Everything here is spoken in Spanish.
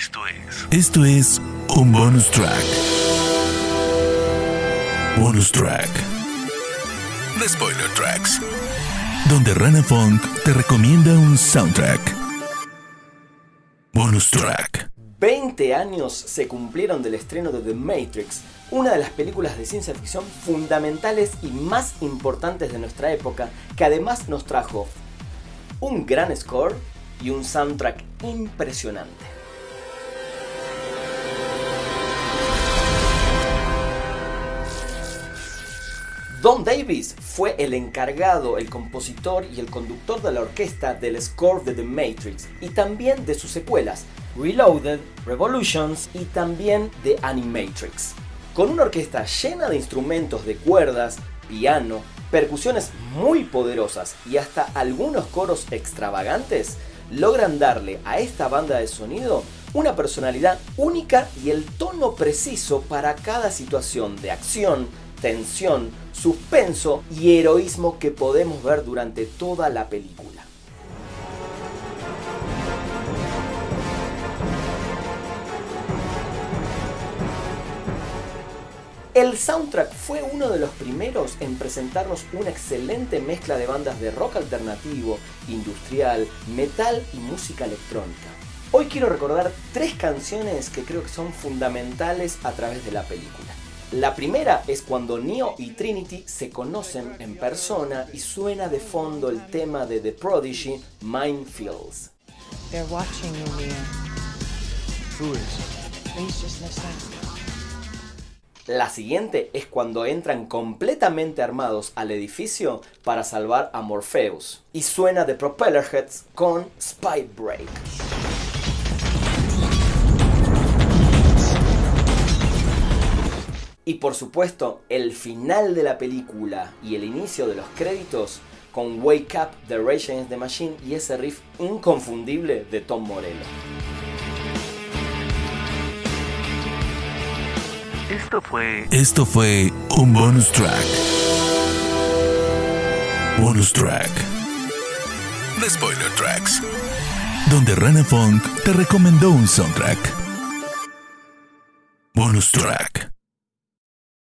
Esto es. Esto es un bonus track. Bonus track. The Spoiler Tracks. Donde Rana Funk te recomienda un soundtrack. Bonus track. 20 años se cumplieron del estreno de The Matrix, una de las películas de ciencia ficción fundamentales y más importantes de nuestra época, que además nos trajo un gran score y un soundtrack impresionante. Don Davis fue el encargado, el compositor y el conductor de la orquesta del score de The Matrix y también de sus secuelas, Reloaded, Revolutions y también de Animatrix. Con una orquesta llena de instrumentos de cuerdas, piano, percusiones muy poderosas y hasta algunos coros extravagantes, logran darle a esta banda de sonido una personalidad única y el tono preciso para cada situación de acción, tensión, suspenso y heroísmo que podemos ver durante toda la película. El soundtrack fue uno de los primeros en presentarnos una excelente mezcla de bandas de rock alternativo, industrial, metal y música electrónica. Hoy quiero recordar tres canciones que creo que son fundamentales a través de la película. La primera es cuando Neo y Trinity se conocen en persona y suena de fondo el tema de The Prodigy, Minefields. They're watching you, Neo. Who is? Please just listen. La siguiente es cuando entran completamente armados al edificio para salvar a Morpheus y suena de Propellerheads con Spy Break. Y por supuesto, el final de la película y el inicio de los créditos con Wake Up de Rage Against the Machine y ese riff inconfundible de Tom Morello. Esto fue. Esto fue un bonus track. Bonus track. The Spoiler Tracks. Donde Rana Funk te recomendó un soundtrack. Bonus track.